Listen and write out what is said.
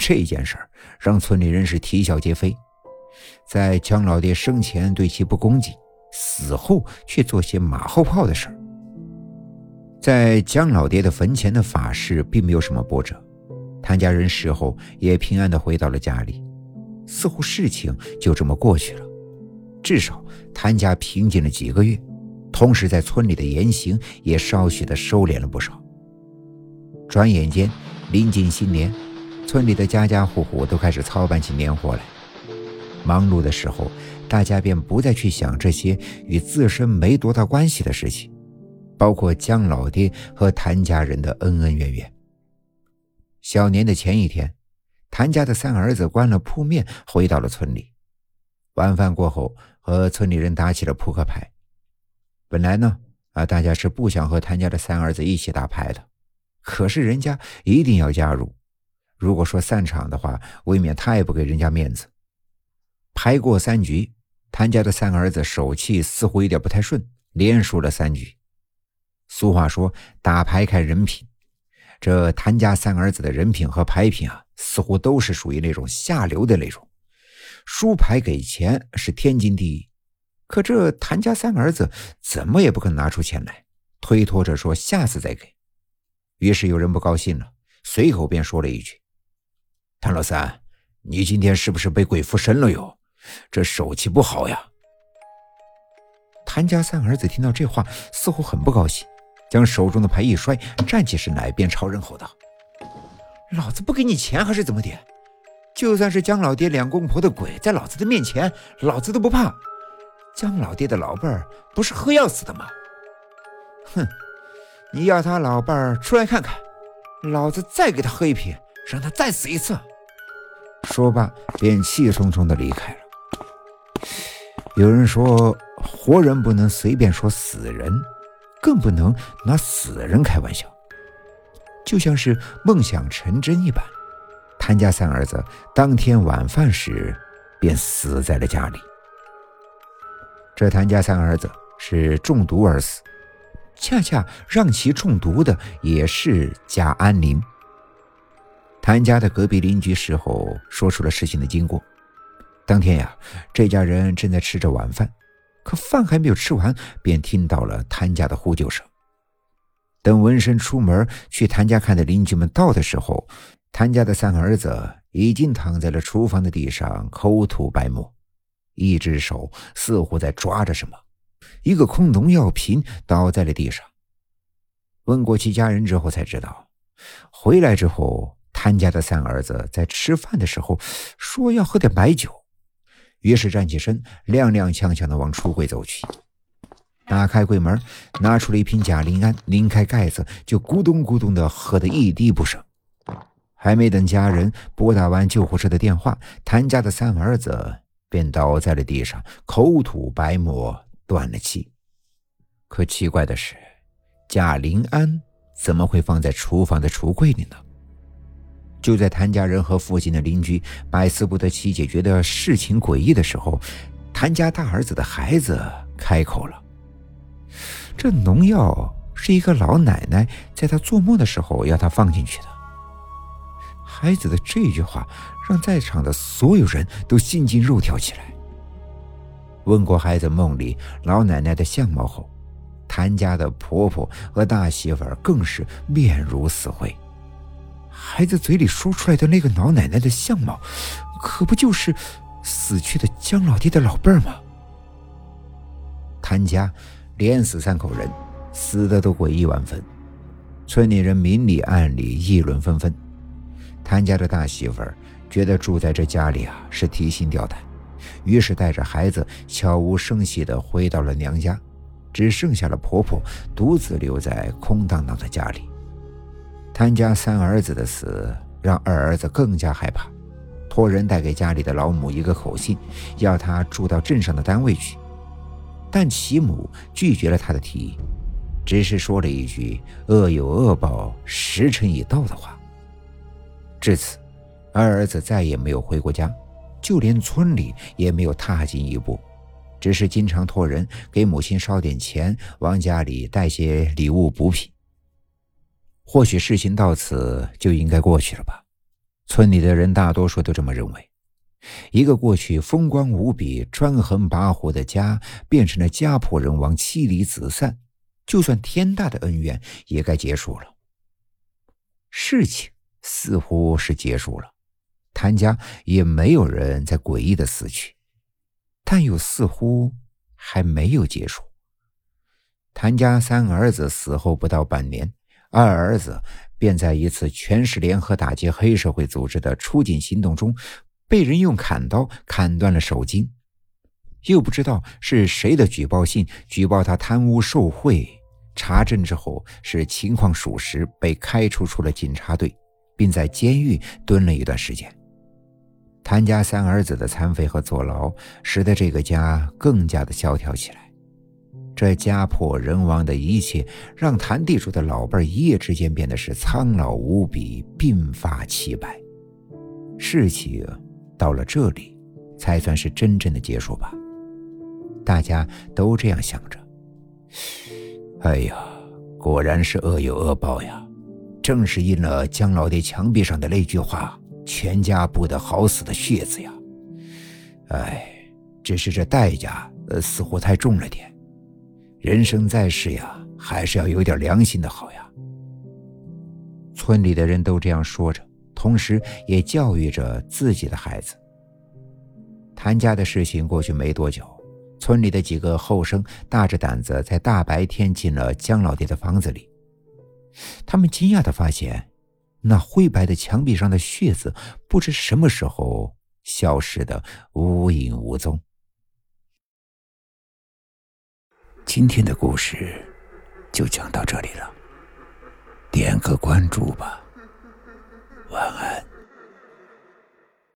这件事儿让村里人是啼笑皆非。在姜老爹生前对其不恭敬，死后却做些马后炮的事儿。在姜老爹的坟前的法事并没有什么波折，谭家人事后也平安的回到了家里，似乎事情就这么过去了。至少谭家平静了几个月，同时在村里的言行也稍许的收敛了不少。转眼间，临近新年，村里的家家户户都开始操办起年货来。忙碌的时候，大家便不再去想这些与自身没多大关系的事情，包括姜老爹和谭家人的恩恩怨怨。小年的前一天，谭家的三儿子关了铺面，回到了村里。晚饭过后，和村里人打起了扑克牌。本来呢，啊，大家是不想和谭家的三儿子一起打牌的，可是人家一定要加入。如果说散场的话，未免太不给人家面子。牌过三局，谭家的三儿子手气似乎有点不太顺，连输了三局。俗话说打牌看人品，这谭家三儿子的人品和牌品啊，似乎都是属于那种下流的那种。输牌给钱是天经地义，可这谭家三儿子怎么也不肯拿出钱来，推脱着说下次再给。于是有人不高兴了，随口便说了一句：“谭老三，你今天是不是被鬼附身了哟？这手气不好呀！”谭家三儿子听到这话，似乎很不高兴，将手中的牌一摔，站起身来，便朝人吼道：“老子不给你钱还是怎么的？”就算是姜老爹两公婆的鬼在老子的面前，老子都不怕。姜老爹的老伴儿不是喝药死的吗？哼，你要他老伴儿出来看看，老子再给他喝一瓶，让他再死一次。说罢，便气冲冲的离开了。有人说，活人不能随便说死人，更不能拿死人开玩笑，就像是梦想成真一般。谭家三儿子当天晚饭时便死在了家里。这谭家三儿子是中毒而死，恰恰让其中毒的也是贾安宁。谭家的隔壁邻居事后说出了事情的经过。当天呀，这家人正在吃着晚饭，可饭还没有吃完，便听到了谭家的呼救声。等闻声出门去谭家看的邻居们到的时候，谭家的三儿子已经躺在了厨房的地上，口吐白沫，一只手似乎在抓着什么，一个空农药瓶倒在了地上。问过其家人之后才知道，回来之后，谭家的三儿子在吃饭的时候说要喝点白酒，于是站起身，踉踉跄跄的往橱柜走去，打开柜门，拿出了一瓶贾灵安，拧开盖子，就咕咚咕咚的喝得一滴不剩。还没等家人拨打完救护车的电话，谭家的三儿子便倒在了地上，口吐白沫，断了气。可奇怪的是，贾灵安怎么会放在厨房的橱柜里呢？就在谭家人和附近的邻居百思不得其解，觉得事情诡异的时候，谭家大儿子的孩子开口了：“这农药是一个老奶奶在他做梦的时候要他放进去的。”孩子的这句话让在场的所有人都心惊肉跳起来。问过孩子梦里老奶奶的相貌后，谭家的婆婆和大媳妇更是面如死灰。孩子嘴里说出来的那个老奶奶的相貌，可不就是死去的姜老爹的老伴儿吗？谭家连死三口人，死的都诡异万分，村里人明里暗里议论纷纷。谭家的大媳妇儿觉得住在这家里啊是提心吊胆，于是带着孩子悄无声息地回到了娘家，只剩下了婆婆独自留在空荡荡的家里。潘家三儿子的死让二儿子更加害怕，托人带给家里的老母一个口信，要他住到镇上的单位去。但其母拒绝了他的提议，只是说了一句“恶有恶报，时辰已到”的话。至此，二儿子再也没有回过家，就连村里也没有踏进一步，只是经常托人给母亲捎点钱，往家里带些礼物补品。或许事情到此就应该过去了吧。村里的人大多数都这么认为。一个过去风光无比、专横跋扈的家，变成了家破人亡、妻离子散，就算天大的恩怨也该结束了。事情似乎是结束了，谭家也没有人在诡异的死去，但又似乎还没有结束。谭家三儿子死后不到半年，二儿子便在一次全市联合打击黑社会组织的出警行动中。被人用砍刀砍断了手筋，又不知道是谁的举报信，举报他贪污受贿。查证之后是情况属实，被开除出了警察队，并在监狱蹲了一段时间。谭家三儿子的残废和坐牢，使得这个家更加的萧条起来。这家破人亡的一切，让谭地主的老伴一夜之间变得是苍老无比，鬓发齐白。事情。到了这里，才算是真正的结束吧。大家都这样想着。哎呀，果然是恶有恶报呀！正是应了姜老爹墙壁上的那句话：“全家不得好死的血字呀！”哎，只是这代价，呃，似乎太重了点。人生在世呀，还是要有点良心的好呀。村里的人都这样说着。同时，也教育着自己的孩子。谭家的事情过去没多久，村里的几个后生大着胆子在大白天进了姜老爹的房子里。他们惊讶的发现，那灰白的墙壁上的血渍不知什么时候消失的无影无踪。今天的故事就讲到这里了，点个关注吧。晚安。